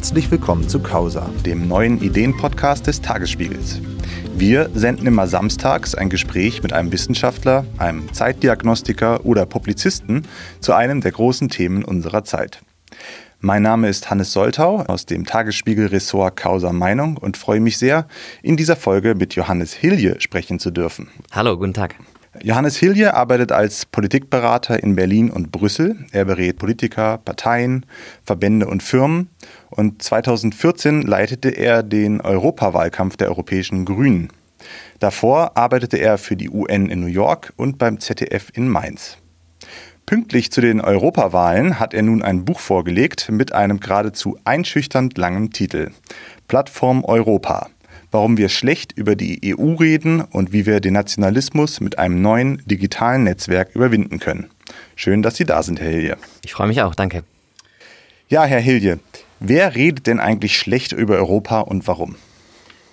Herzlich willkommen zu Causa, dem neuen Ideenpodcast des Tagesspiegels. Wir senden immer samstags ein Gespräch mit einem Wissenschaftler, einem Zeitdiagnostiker oder Publizisten zu einem der großen Themen unserer Zeit. Mein Name ist Hannes Soltau aus dem Tagesspiegel-Ressort Causa Meinung und freue mich sehr, in dieser Folge mit Johannes Hilje sprechen zu dürfen. Hallo, guten Tag. Johannes Hilje arbeitet als Politikberater in Berlin und Brüssel. Er berät Politiker, Parteien, Verbände und Firmen. Und 2014 leitete er den Europawahlkampf der Europäischen Grünen. Davor arbeitete er für die UN in New York und beim ZDF in Mainz. Pünktlich zu den Europawahlen hat er nun ein Buch vorgelegt mit einem geradezu einschüchternd langen Titel. Plattform Europa warum wir schlecht über die EU reden und wie wir den Nationalismus mit einem neuen digitalen Netzwerk überwinden können. Schön, dass Sie da sind, Herr Hilje. Ich freue mich auch, danke. Ja, Herr Hilje, wer redet denn eigentlich schlecht über Europa und warum?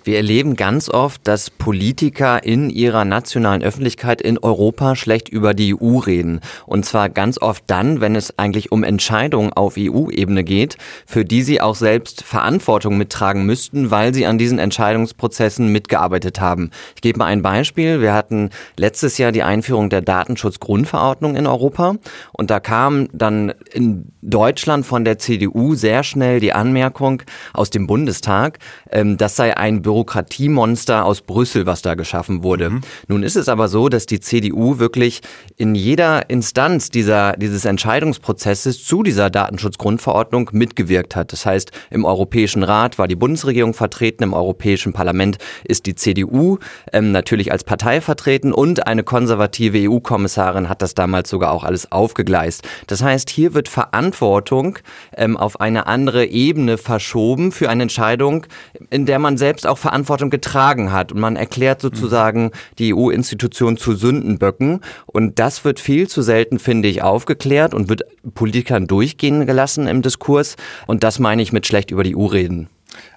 Wir erleben ganz oft, dass Politiker in ihrer nationalen Öffentlichkeit in Europa schlecht über die EU reden. Und zwar ganz oft dann, wenn es eigentlich um Entscheidungen auf EU-Ebene geht, für die sie auch selbst Verantwortung mittragen müssten, weil sie an diesen Entscheidungsprozessen mitgearbeitet haben. Ich gebe mal ein Beispiel. Wir hatten letztes Jahr die Einführung der Datenschutzgrundverordnung in Europa. Und da kam dann in Deutschland von der CDU sehr schnell die Anmerkung aus dem Bundestag, ähm, das sei ein Büro Bürokratiemonster aus Brüssel, was da geschaffen wurde. Mhm. Nun ist es aber so, dass die CDU wirklich in jeder Instanz dieser, dieses Entscheidungsprozesses zu dieser Datenschutzgrundverordnung mitgewirkt hat. Das heißt, im Europäischen Rat war die Bundesregierung vertreten, im Europäischen Parlament ist die CDU ähm, natürlich als Partei vertreten und eine konservative EU-Kommissarin hat das damals sogar auch alles aufgegleist. Das heißt, hier wird Verantwortung ähm, auf eine andere Ebene verschoben für eine Entscheidung, in der man selbst auch Verantwortung getragen hat. Und man erklärt sozusagen die EU-Institution zu Sündenböcken. Und das wird viel zu selten, finde ich, aufgeklärt und wird Politikern durchgehen gelassen im Diskurs. Und das meine ich mit schlecht über die EU reden.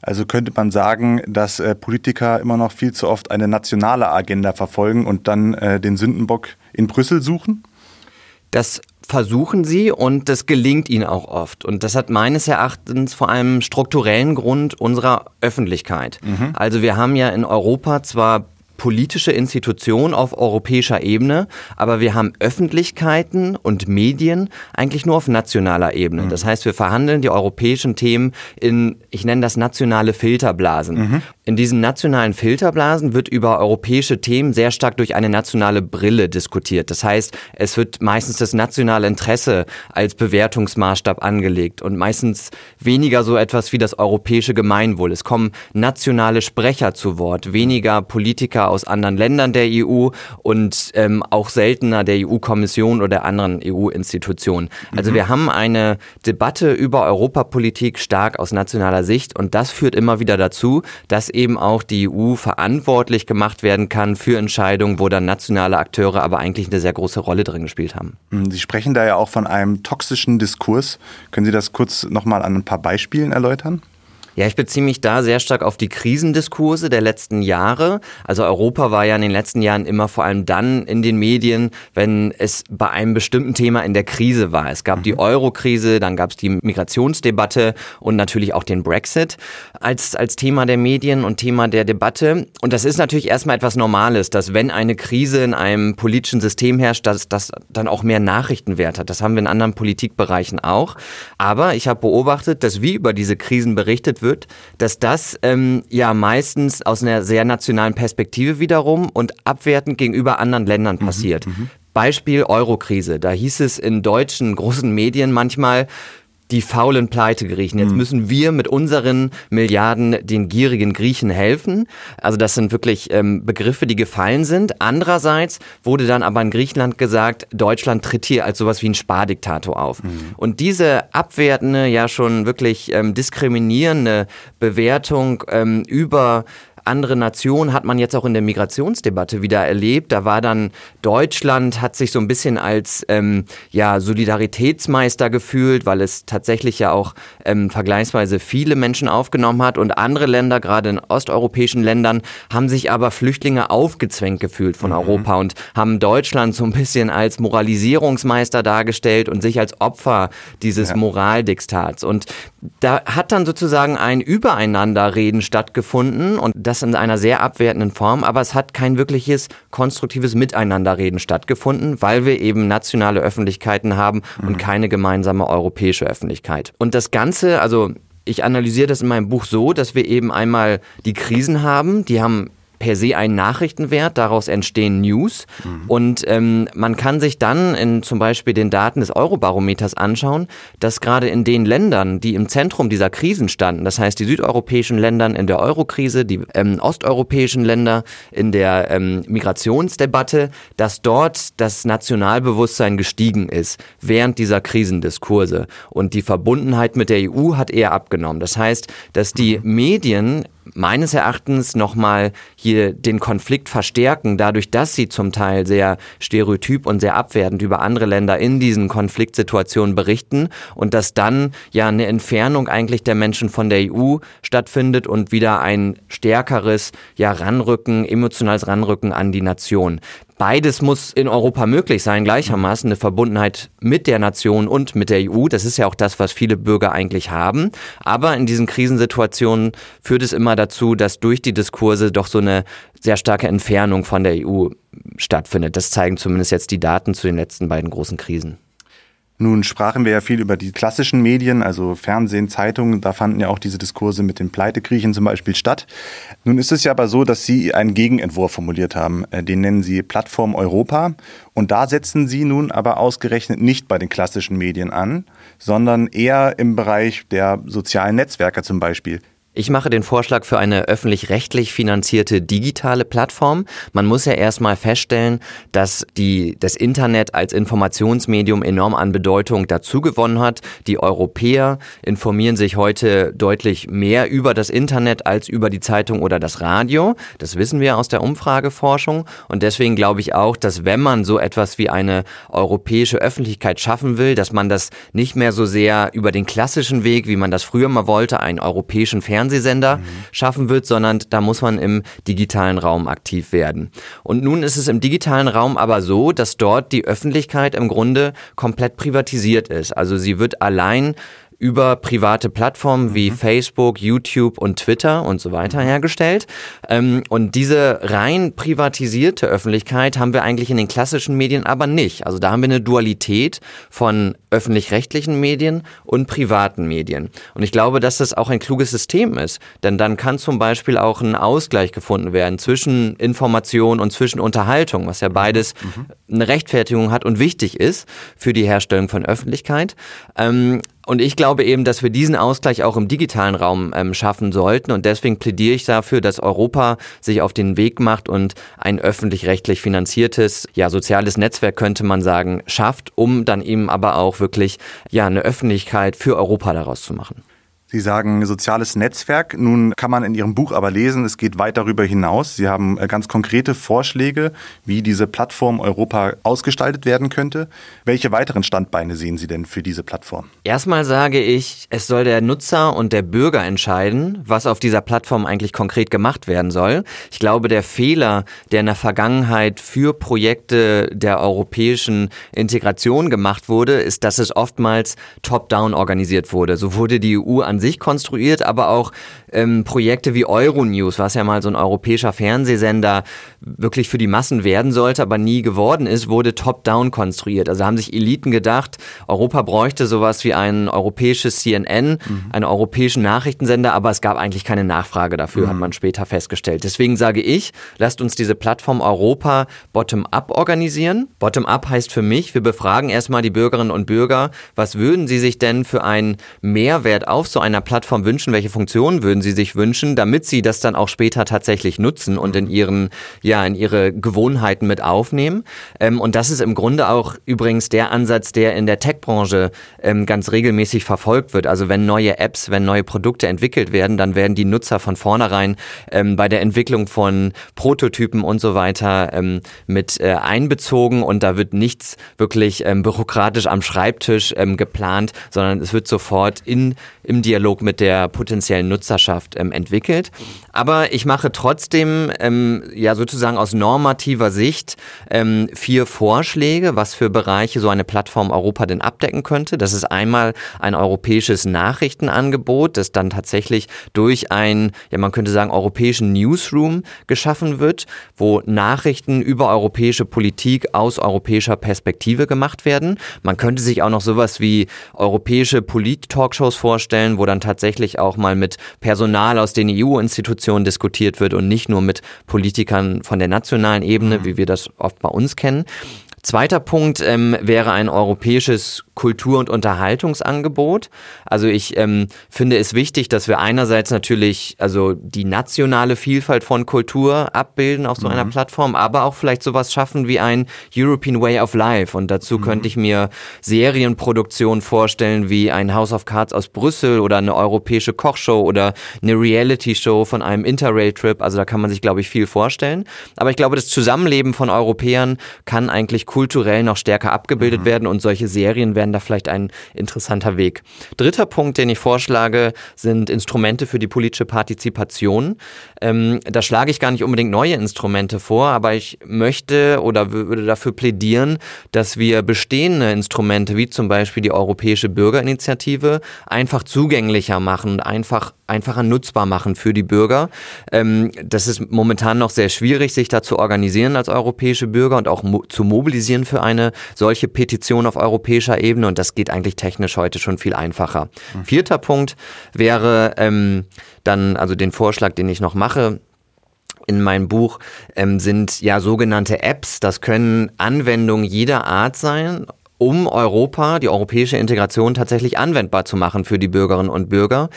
Also könnte man sagen, dass äh, Politiker immer noch viel zu oft eine nationale Agenda verfolgen und dann äh, den Sündenbock in Brüssel suchen? Das versuchen sie und das gelingt ihnen auch oft. Und das hat meines Erachtens vor allem strukturellen Grund unserer Öffentlichkeit. Mhm. Also wir haben ja in Europa zwar politische Institution auf europäischer Ebene, aber wir haben Öffentlichkeiten und Medien eigentlich nur auf nationaler Ebene. Mhm. Das heißt, wir verhandeln die europäischen Themen in, ich nenne das nationale Filterblasen. Mhm. In diesen nationalen Filterblasen wird über europäische Themen sehr stark durch eine nationale Brille diskutiert. Das heißt, es wird meistens das nationale Interesse als Bewertungsmaßstab angelegt und meistens weniger so etwas wie das europäische Gemeinwohl. Es kommen nationale Sprecher zu Wort, weniger Politiker aus anderen Ländern der EU und ähm, auch seltener der EU-Kommission oder anderen EU-Institutionen. Also mhm. wir haben eine Debatte über Europapolitik stark aus nationaler Sicht und das führt immer wieder dazu, dass eben auch die EU verantwortlich gemacht werden kann für Entscheidungen, wo dann nationale Akteure aber eigentlich eine sehr große Rolle drin gespielt haben. Mhm, Sie sprechen da ja auch von einem toxischen Diskurs. Können Sie das kurz nochmal an ein paar Beispielen erläutern? Ja, ich beziehe mich da sehr stark auf die Krisendiskurse der letzten Jahre. Also Europa war ja in den letzten Jahren immer vor allem dann in den Medien, wenn es bei einem bestimmten Thema in der Krise war. Es gab mhm. die Euro-Krise, dann gab es die Migrationsdebatte und natürlich auch den Brexit als, als Thema der Medien und Thema der Debatte. Und das ist natürlich erstmal etwas Normales, dass wenn eine Krise in einem politischen System herrscht, dass das dann auch mehr Nachrichtenwert hat. Das haben wir in anderen Politikbereichen auch. Aber ich habe beobachtet, dass wie über diese Krisen berichtet wird, dass das ähm, ja meistens aus einer sehr nationalen Perspektive wiederum und abwertend gegenüber anderen Ländern mhm, passiert. Mhm, Beispiel Eurokrise. Da hieß es in deutschen großen Medien manchmal, die faulen Pleitegriechen. Jetzt hm. müssen wir mit unseren Milliarden den gierigen Griechen helfen. Also das sind wirklich ähm, Begriffe, die gefallen sind. Andererseits wurde dann aber in Griechenland gesagt, Deutschland tritt hier als sowas wie ein Spardiktator auf. Mhm. Und diese abwertende, ja schon wirklich ähm, diskriminierende Bewertung ähm, über andere Nationen hat man jetzt auch in der Migrationsdebatte wieder erlebt. Da war dann Deutschland, hat sich so ein bisschen als ähm, ja, Solidaritätsmeister gefühlt, weil es tatsächlich ja auch ähm, vergleichsweise viele Menschen aufgenommen hat und andere Länder, gerade in osteuropäischen Ländern, haben sich aber Flüchtlinge aufgezwängt gefühlt von mhm. Europa und haben Deutschland so ein bisschen als Moralisierungsmeister dargestellt und sich als Opfer dieses ja. Moraldiktats. Und da hat dann sozusagen ein Übereinanderreden stattgefunden und das in einer sehr abwertenden Form, aber es hat kein wirkliches konstruktives Miteinanderreden stattgefunden, weil wir eben nationale Öffentlichkeiten haben mhm. und keine gemeinsame europäische Öffentlichkeit. Und das Ganze, also ich analysiere das in meinem Buch so, dass wir eben einmal die Krisen haben, die haben per se einen Nachrichtenwert, daraus entstehen News mhm. und ähm, man kann sich dann in zum Beispiel den Daten des Eurobarometers anschauen, dass gerade in den Ländern, die im Zentrum dieser Krisen standen, das heißt die südeuropäischen Länder in der Eurokrise, die ähm, osteuropäischen Länder in der ähm, Migrationsdebatte, dass dort das Nationalbewusstsein gestiegen ist während dieser Krisendiskurse und die Verbundenheit mit der EU hat eher abgenommen. Das heißt, dass die mhm. Medien meines Erachtens nochmal hier den Konflikt verstärken, dadurch, dass sie zum Teil sehr stereotyp und sehr abwertend über andere Länder in diesen Konfliktsituationen berichten und dass dann ja eine Entfernung eigentlich der Menschen von der EU stattfindet und wieder ein stärkeres ja Ranrücken, emotionales Ranrücken an die Nation. Beides muss in Europa möglich sein, gleichermaßen eine Verbundenheit mit der Nation und mit der EU. Das ist ja auch das, was viele Bürger eigentlich haben. Aber in diesen Krisensituationen führt es immer dazu, dass durch die Diskurse doch so eine sehr starke Entfernung von der EU stattfindet. Das zeigen zumindest jetzt die Daten zu den letzten beiden großen Krisen. Nun sprachen wir ja viel über die klassischen Medien, also Fernsehen, Zeitungen. Da fanden ja auch diese Diskurse mit den Pleitekriechen zum Beispiel statt. Nun ist es ja aber so, dass Sie einen Gegenentwurf formuliert haben. Äh, den nennen Sie Plattform Europa. Und da setzen Sie nun aber ausgerechnet nicht bei den klassischen Medien an, sondern eher im Bereich der sozialen Netzwerke zum Beispiel. Ich mache den Vorschlag für eine öffentlich-rechtlich finanzierte digitale Plattform. Man muss ja erstmal feststellen, dass die, das Internet als Informationsmedium enorm an Bedeutung dazugewonnen hat. Die Europäer informieren sich heute deutlich mehr über das Internet als über die Zeitung oder das Radio. Das wissen wir aus der Umfrageforschung. Und deswegen glaube ich auch, dass wenn man so etwas wie eine europäische Öffentlichkeit schaffen will, dass man das nicht mehr so sehr über den klassischen Weg, wie man das früher mal wollte, einen europäischen Fernsehen Fernsehsender mhm. schaffen wird, sondern da muss man im digitalen Raum aktiv werden. Und nun ist es im digitalen Raum aber so, dass dort die Öffentlichkeit im Grunde komplett privatisiert ist. Also sie wird allein über private Plattformen wie mhm. Facebook, YouTube und Twitter und so weiter hergestellt. Ähm, und diese rein privatisierte Öffentlichkeit haben wir eigentlich in den klassischen Medien aber nicht. Also da haben wir eine Dualität von öffentlich-rechtlichen Medien und privaten Medien. Und ich glaube, dass das auch ein kluges System ist. Denn dann kann zum Beispiel auch ein Ausgleich gefunden werden zwischen Information und zwischen Unterhaltung, was ja beides mhm. eine Rechtfertigung hat und wichtig ist für die Herstellung von Öffentlichkeit. Ähm, und ich glaube eben, dass wir diesen Ausgleich auch im digitalen Raum ähm, schaffen sollten. Und deswegen plädiere ich dafür, dass Europa sich auf den Weg macht und ein öffentlich-rechtlich finanziertes, ja, soziales Netzwerk könnte man sagen, schafft, um dann eben aber auch wirklich, ja, eine Öffentlichkeit für Europa daraus zu machen. Sie sagen soziales Netzwerk. Nun kann man in Ihrem Buch aber lesen, es geht weit darüber hinaus. Sie haben äh, ganz konkrete Vorschläge, wie diese Plattform Europa ausgestaltet werden könnte. Welche weiteren Standbeine sehen Sie denn für diese Plattform? Erstmal sage ich, es soll der Nutzer und der Bürger entscheiden, was auf dieser Plattform eigentlich konkret gemacht werden soll. Ich glaube, der Fehler, der in der Vergangenheit für Projekte der europäischen Integration gemacht wurde, ist, dass es oftmals top-down organisiert wurde. So wurde die EU an sich konstruiert, aber auch ähm, Projekte wie Euronews, was ja mal so ein europäischer Fernsehsender wirklich für die Massen werden sollte, aber nie geworden ist, wurde top-down konstruiert. Also haben sich Eliten gedacht, Europa bräuchte sowas wie ein europäisches CNN, mhm. einen europäischen Nachrichtensender, aber es gab eigentlich keine Nachfrage dafür, mhm. hat man später festgestellt. Deswegen sage ich, lasst uns diese Plattform Europa bottom-up organisieren. Bottom-up heißt für mich, wir befragen erstmal die Bürgerinnen und Bürger, was würden sie sich denn für einen Mehrwert auf so eine einer Plattform wünschen, welche Funktionen würden Sie sich wünschen, damit Sie das dann auch später tatsächlich nutzen und in Ihren, ja, in Ihre Gewohnheiten mit aufnehmen. Ähm, und das ist im Grunde auch übrigens der Ansatz, der in der Tech-Branche ähm, ganz regelmäßig verfolgt wird. Also wenn neue Apps, wenn neue Produkte entwickelt werden, dann werden die Nutzer von vornherein ähm, bei der Entwicklung von Prototypen und so weiter ähm, mit äh, einbezogen und da wird nichts wirklich ähm, bürokratisch am Schreibtisch ähm, geplant, sondern es wird sofort in, im Dialog mit der potenziellen Nutzerschaft ähm, entwickelt. Aber ich mache trotzdem ähm, ja sozusagen aus normativer Sicht ähm, vier Vorschläge, was für Bereiche so eine Plattform Europa denn abdecken könnte. Das ist einmal ein europäisches Nachrichtenangebot, das dann tatsächlich durch ein, ja man könnte sagen, europäischen Newsroom geschaffen wird, wo Nachrichten über europäische Politik aus europäischer Perspektive gemacht werden. Man könnte sich auch noch sowas wie europäische Polit-Talkshows vorstellen, wo dann tatsächlich auch mal mit Personal aus den EU-Institutionen diskutiert wird und nicht nur mit Politikern von der nationalen Ebene, mhm. wie wir das oft bei uns kennen. Zweiter Punkt ähm, wäre ein europäisches Kultur- und Unterhaltungsangebot. Also ich ähm, finde es wichtig, dass wir einerseits natürlich also die nationale Vielfalt von Kultur abbilden auf so mhm. einer Plattform, aber auch vielleicht sowas schaffen wie ein European Way of Life. Und dazu mhm. könnte ich mir Serienproduktionen vorstellen wie ein House of Cards aus Brüssel oder eine europäische Kochshow oder eine Reality-Show von einem Interrail-Trip. Also da kann man sich, glaube ich, viel vorstellen. Aber ich glaube, das Zusammenleben von Europäern kann eigentlich kulturell noch stärker abgebildet mhm. werden und solche Serien werden da vielleicht ein interessanter Weg. Dritter Punkt, den ich vorschlage, sind Instrumente für die politische Partizipation. Ähm, da schlage ich gar nicht unbedingt neue Instrumente vor, aber ich möchte oder würde dafür plädieren, dass wir bestehende Instrumente wie zum Beispiel die Europäische Bürgerinitiative einfach zugänglicher machen und einfach einfacher nutzbar machen für die Bürger. Ähm, das ist momentan noch sehr schwierig, sich da zu organisieren als europäische Bürger und auch mo zu mobilisieren für eine solche Petition auf europäischer Ebene. Und das geht eigentlich technisch heute schon viel einfacher. Mhm. Vierter Punkt wäre ähm, dann, also den Vorschlag, den ich noch mache, in meinem Buch ähm, sind ja sogenannte Apps. Das können Anwendungen jeder Art sein, um Europa, die europäische Integration tatsächlich anwendbar zu machen für die Bürgerinnen und Bürger.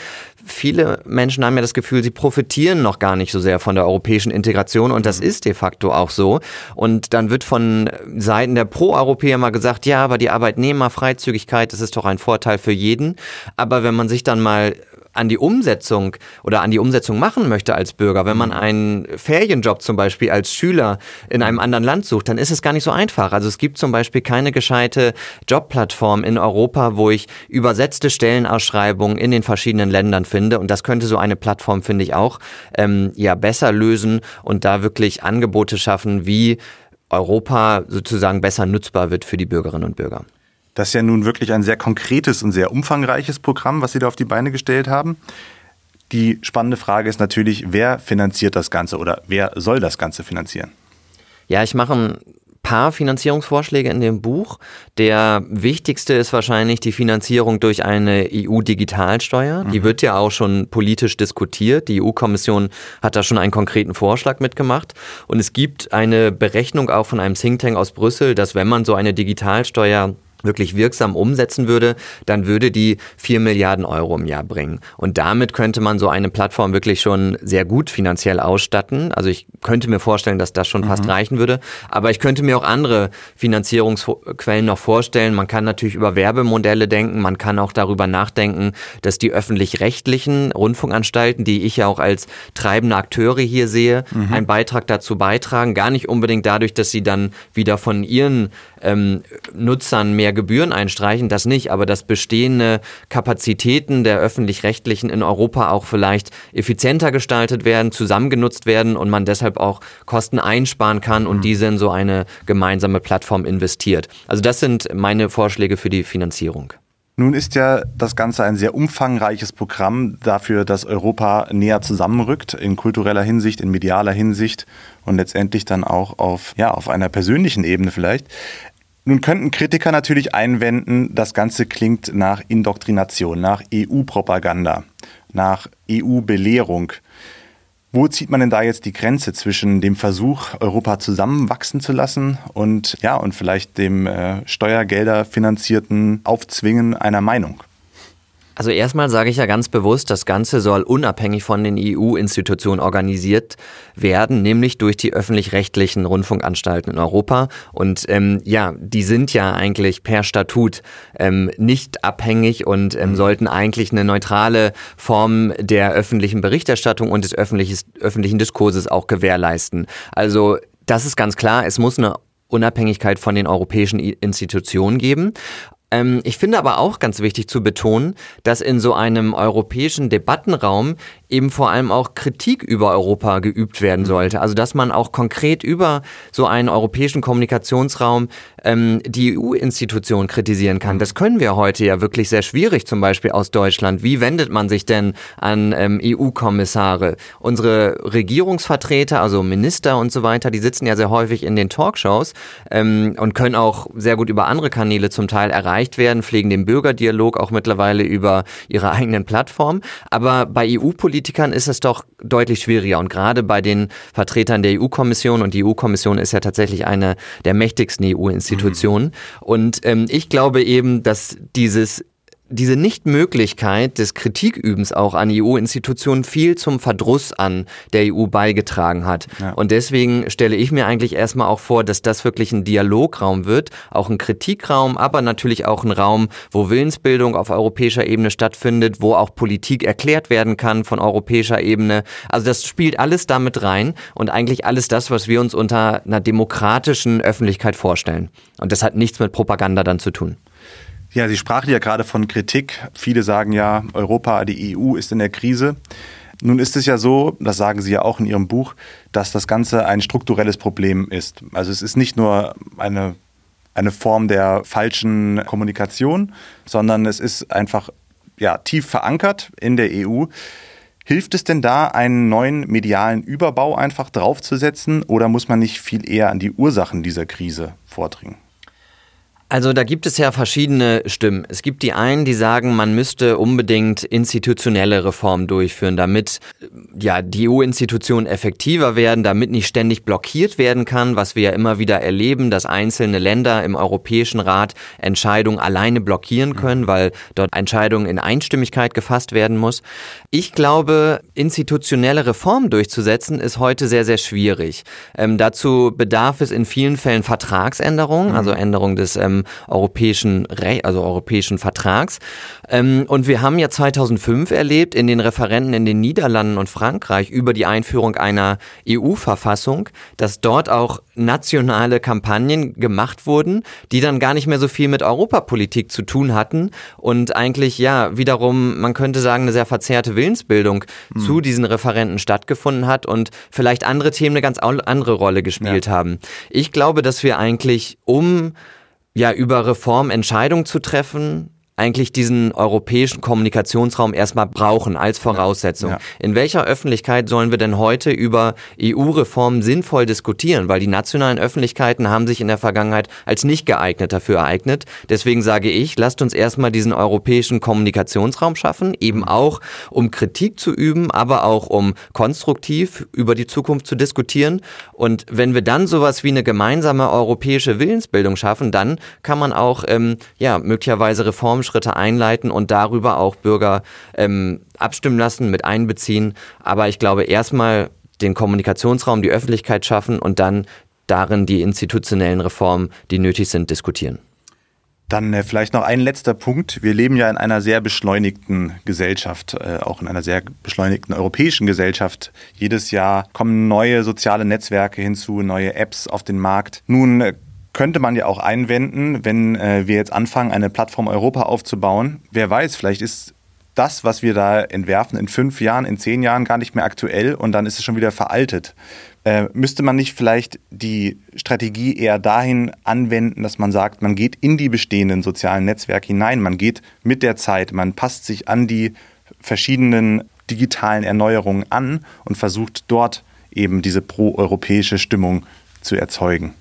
Viele Menschen haben ja das Gefühl, sie profitieren noch gar nicht so sehr von der europäischen Integration und das mhm. ist de facto auch so. Und dann wird von Seiten der Pro-Europäer mal gesagt, ja, aber die Arbeitnehmerfreizügigkeit, das ist doch ein Vorteil für jeden. Aber wenn man sich dann mal an die Umsetzung oder an die Umsetzung machen möchte als Bürger, wenn man mhm. einen Ferienjob zum Beispiel als Schüler in einem anderen Land sucht, dann ist es gar nicht so einfach. Also es gibt zum Beispiel keine gescheite Jobplattform in Europa, wo ich übersetzte Stellenausschreibungen in den verschiedenen Ländern finde. Und das könnte so eine Plattform, finde ich, auch ähm, ja besser lösen und da wirklich Angebote schaffen, wie Europa sozusagen besser nutzbar wird für die Bürgerinnen und Bürger. Das ist ja nun wirklich ein sehr konkretes und sehr umfangreiches Programm, was Sie da auf die Beine gestellt haben. Die spannende Frage ist natürlich, wer finanziert das Ganze oder wer soll das Ganze finanzieren? Ja, ich mache ein paar Finanzierungsvorschläge in dem Buch. Der wichtigste ist wahrscheinlich die Finanzierung durch eine EU-Digitalsteuer. Mhm. Die wird ja auch schon politisch diskutiert. Die EU-Kommission hat da schon einen konkreten Vorschlag mitgemacht. Und es gibt eine Berechnung auch von einem Think Tank aus Brüssel, dass wenn man so eine Digitalsteuer wirklich wirksam umsetzen würde, dann würde die vier Milliarden Euro im Jahr bringen. Und damit könnte man so eine Plattform wirklich schon sehr gut finanziell ausstatten. Also ich könnte mir vorstellen, dass das schon mhm. fast reichen würde. Aber ich könnte mir auch andere Finanzierungsquellen noch vorstellen. Man kann natürlich über Werbemodelle denken. Man kann auch darüber nachdenken, dass die öffentlich-rechtlichen Rundfunkanstalten, die ich ja auch als treibende Akteure hier sehe, mhm. einen Beitrag dazu beitragen. Gar nicht unbedingt dadurch, dass sie dann wieder von ihren ähm, Nutzern mehr Gebühren einstreichen, das nicht, aber dass bestehende Kapazitäten der öffentlich-rechtlichen in Europa auch vielleicht effizienter gestaltet werden, zusammengenutzt werden und man deshalb auch Kosten einsparen kann und mhm. diese in so eine gemeinsame Plattform investiert. Also das sind meine Vorschläge für die Finanzierung. Nun ist ja das Ganze ein sehr umfangreiches Programm dafür, dass Europa näher zusammenrückt, in kultureller Hinsicht, in medialer Hinsicht und letztendlich dann auch auf, ja, auf einer persönlichen Ebene vielleicht. Nun könnten Kritiker natürlich einwenden, das Ganze klingt nach Indoktrination, nach EU-Propaganda, nach EU-Belehrung. Wo zieht man denn da jetzt die Grenze zwischen dem Versuch, Europa zusammenwachsen zu lassen und ja, und vielleicht dem äh, Steuergelder finanzierten Aufzwingen einer Meinung? Also erstmal sage ich ja ganz bewusst, das Ganze soll unabhängig von den EU-Institutionen organisiert werden, nämlich durch die öffentlich-rechtlichen Rundfunkanstalten in Europa. Und ähm, ja, die sind ja eigentlich per Statut ähm, nicht abhängig und ähm, mhm. sollten eigentlich eine neutrale Form der öffentlichen Berichterstattung und des öffentlichen Diskurses auch gewährleisten. Also das ist ganz klar, es muss eine Unabhängigkeit von den europäischen Institutionen geben. Ähm, ich finde aber auch ganz wichtig zu betonen, dass in so einem europäischen Debattenraum eben vor allem auch Kritik über Europa geübt werden mhm. sollte. Also dass man auch konkret über so einen europäischen Kommunikationsraum ähm, die EU-Institutionen kritisieren kann. Das können wir heute ja wirklich sehr schwierig, zum Beispiel aus Deutschland. Wie wendet man sich denn an ähm, EU-Kommissare? Unsere Regierungsvertreter, also Minister und so weiter, die sitzen ja sehr häufig in den Talkshows ähm, und können auch sehr gut über andere Kanäle zum Teil erreicht werden, pflegen den Bürgerdialog auch mittlerweile über ihre eigenen Plattformen. Aber bei EU-Politikern ist es doch deutlich schwieriger. Und gerade bei den Vertretern der EU-Kommission, und die EU-Kommission ist ja tatsächlich eine der mächtigsten EU-Institutionen, Institutionen. Mhm. Und ähm, ich glaube eben, dass dieses diese Nichtmöglichkeit des Kritikübens auch an EU-Institutionen viel zum Verdruss an der EU beigetragen hat. Ja. Und deswegen stelle ich mir eigentlich erstmal auch vor, dass das wirklich ein Dialograum wird, auch ein Kritikraum, aber natürlich auch ein Raum, wo Willensbildung auf europäischer Ebene stattfindet, wo auch Politik erklärt werden kann von europäischer Ebene. Also das spielt alles damit rein und eigentlich alles das, was wir uns unter einer demokratischen Öffentlichkeit vorstellen. Und das hat nichts mit Propaganda dann zu tun. Ja, Sie sprachen ja gerade von Kritik. Viele sagen ja, Europa, die EU ist in der Krise. Nun ist es ja so, das sagen Sie ja auch in Ihrem Buch, dass das Ganze ein strukturelles Problem ist. Also es ist nicht nur eine, eine Form der falschen Kommunikation, sondern es ist einfach ja, tief verankert in der EU. Hilft es denn da, einen neuen medialen Überbau einfach draufzusetzen oder muss man nicht viel eher an die Ursachen dieser Krise vordringen? Also da gibt es ja verschiedene Stimmen. Es gibt die einen, die sagen, man müsste unbedingt institutionelle Reformen durchführen, damit ja die EU-Institutionen effektiver werden, damit nicht ständig blockiert werden kann, was wir ja immer wieder erleben, dass einzelne Länder im Europäischen Rat Entscheidungen alleine blockieren können, mhm. weil dort Entscheidungen in Einstimmigkeit gefasst werden muss. Ich glaube, institutionelle Reformen durchzusetzen ist heute sehr, sehr schwierig. Ähm, dazu bedarf es in vielen Fällen Vertragsänderungen, also mhm. Änderung des ähm, europäischen Re also europäischen Vertrags. Ähm, und wir haben ja 2005 erlebt in den Referenten in den Niederlanden und Frankreich über die Einführung einer EU-Verfassung, dass dort auch nationale Kampagnen gemacht wurden, die dann gar nicht mehr so viel mit Europapolitik zu tun hatten und eigentlich ja wiederum, man könnte sagen, eine sehr verzerrte Willensbildung mhm. zu diesen Referenten stattgefunden hat und vielleicht andere Themen eine ganz andere Rolle gespielt ja. haben. Ich glaube, dass wir eigentlich um ja, über Reform Entscheidungen zu treffen, eigentlich diesen europäischen Kommunikationsraum erstmal brauchen als Voraussetzung. Ja. In welcher Öffentlichkeit sollen wir denn heute über EU-Reformen sinnvoll diskutieren? Weil die nationalen Öffentlichkeiten haben sich in der Vergangenheit als nicht geeignet dafür ereignet. Deswegen sage ich, lasst uns erstmal diesen europäischen Kommunikationsraum schaffen, eben auch um Kritik zu üben, aber auch um konstruktiv über die Zukunft zu diskutieren. Und wenn wir dann sowas wie eine gemeinsame europäische Willensbildung schaffen, dann kann man auch ähm, ja möglicherweise Reformen Schritte einleiten und darüber auch Bürger ähm, abstimmen lassen, mit einbeziehen. Aber ich glaube, erstmal den Kommunikationsraum, die Öffentlichkeit schaffen und dann darin die institutionellen Reformen, die nötig sind, diskutieren. Dann äh, vielleicht noch ein letzter Punkt. Wir leben ja in einer sehr beschleunigten Gesellschaft, äh, auch in einer sehr beschleunigten europäischen Gesellschaft. Jedes Jahr kommen neue soziale Netzwerke hinzu, neue Apps auf den Markt. Nun äh, könnte man ja auch einwenden, wenn äh, wir jetzt anfangen, eine Plattform Europa aufzubauen. Wer weiß, vielleicht ist das, was wir da entwerfen, in fünf Jahren, in zehn Jahren gar nicht mehr aktuell und dann ist es schon wieder veraltet. Äh, müsste man nicht vielleicht die Strategie eher dahin anwenden, dass man sagt, man geht in die bestehenden sozialen Netzwerke hinein, man geht mit der Zeit, man passt sich an die verschiedenen digitalen Erneuerungen an und versucht dort eben diese proeuropäische Stimmung zu erzeugen.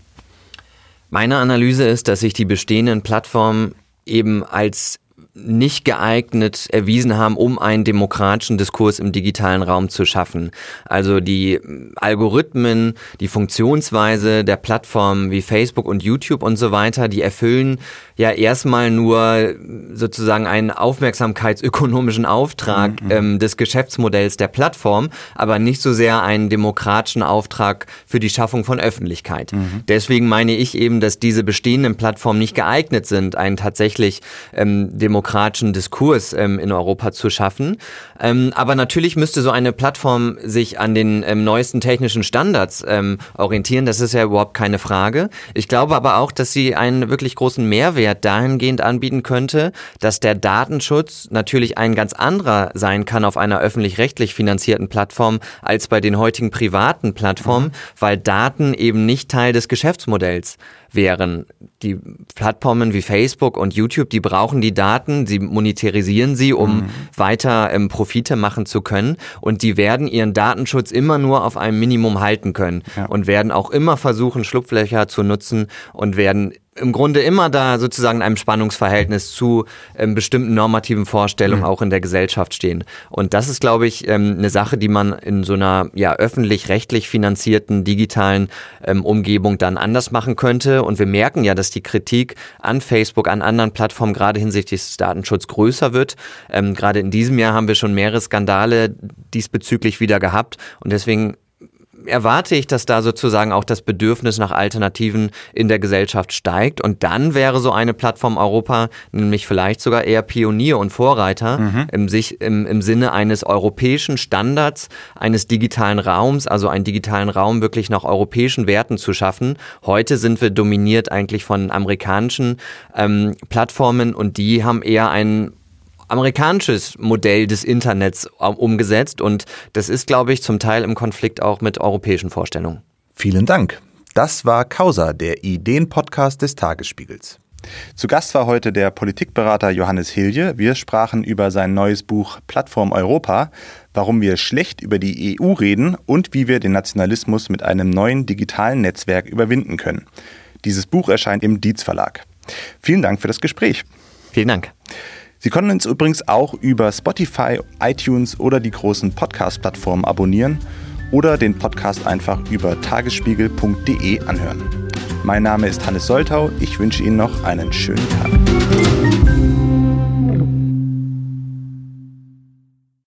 Meine Analyse ist, dass sich die bestehenden Plattformen eben als nicht geeignet erwiesen haben, um einen demokratischen Diskurs im digitalen Raum zu schaffen. Also die Algorithmen, die Funktionsweise der Plattformen wie Facebook und YouTube und so weiter, die erfüllen ja erstmal nur sozusagen einen aufmerksamkeitsökonomischen Auftrag mhm. ähm, des Geschäftsmodells der Plattform, aber nicht so sehr einen demokratischen Auftrag für die Schaffung von Öffentlichkeit. Mhm. Deswegen meine ich eben, dass diese bestehenden Plattformen nicht geeignet sind, einen tatsächlich ähm, demokratischen Diskurs ähm, in Europa zu schaffen. Ähm, aber natürlich müsste so eine Plattform sich an den ähm, neuesten technischen Standards ähm, orientieren. Das ist ja überhaupt keine Frage. Ich glaube aber auch, dass sie einen wirklich großen Mehrwert dahingehend anbieten könnte, dass der Datenschutz natürlich ein ganz anderer sein kann auf einer öffentlich-rechtlich finanzierten Plattform als bei den heutigen privaten Plattformen, mhm. weil Daten eben nicht Teil des Geschäftsmodells wären. Die Plattformen wie Facebook und YouTube, die brauchen die Daten, sie monetarisieren sie, um mhm. weiter ähm, Profite machen zu können und die werden ihren Datenschutz immer nur auf einem Minimum halten können ja. und werden auch immer versuchen, Schlupflöcher zu nutzen und werden im Grunde immer da sozusagen in einem Spannungsverhältnis zu ähm, bestimmten normativen Vorstellungen mhm. auch in der Gesellschaft stehen. Und das ist, glaube ich, ähm, eine Sache, die man in so einer ja öffentlich-rechtlich finanzierten digitalen ähm, Umgebung dann anders machen könnte. Und wir merken ja, dass die Kritik an Facebook, an anderen Plattformen gerade hinsichtlich des Datenschutzes größer wird. Ähm, gerade in diesem Jahr haben wir schon mehrere Skandale diesbezüglich wieder gehabt. Und deswegen erwarte ich, dass da sozusagen auch das Bedürfnis nach Alternativen in der Gesellschaft steigt. Und dann wäre so eine Plattform Europa nämlich vielleicht sogar eher Pionier und Vorreiter mhm. im, sich, im, im Sinne eines europäischen Standards, eines digitalen Raums, also einen digitalen Raum wirklich nach europäischen Werten zu schaffen. Heute sind wir dominiert eigentlich von amerikanischen ähm, Plattformen und die haben eher einen amerikanisches Modell des Internets äh, umgesetzt und das ist, glaube ich, zum Teil im Konflikt auch mit europäischen Vorstellungen. Vielen Dank. Das war Causa, der Ideen-Podcast des Tagesspiegels. Zu Gast war heute der Politikberater Johannes Hilje. Wir sprachen über sein neues Buch Plattform Europa, warum wir schlecht über die EU reden und wie wir den Nationalismus mit einem neuen digitalen Netzwerk überwinden können. Dieses Buch erscheint im Dietz Verlag. Vielen Dank für das Gespräch. Vielen Dank. Sie können uns übrigens auch über Spotify, iTunes oder die großen Podcast-Plattformen abonnieren oder den Podcast einfach über tagesspiegel.de anhören. Mein Name ist Hannes Soltau. Ich wünsche Ihnen noch einen schönen Tag.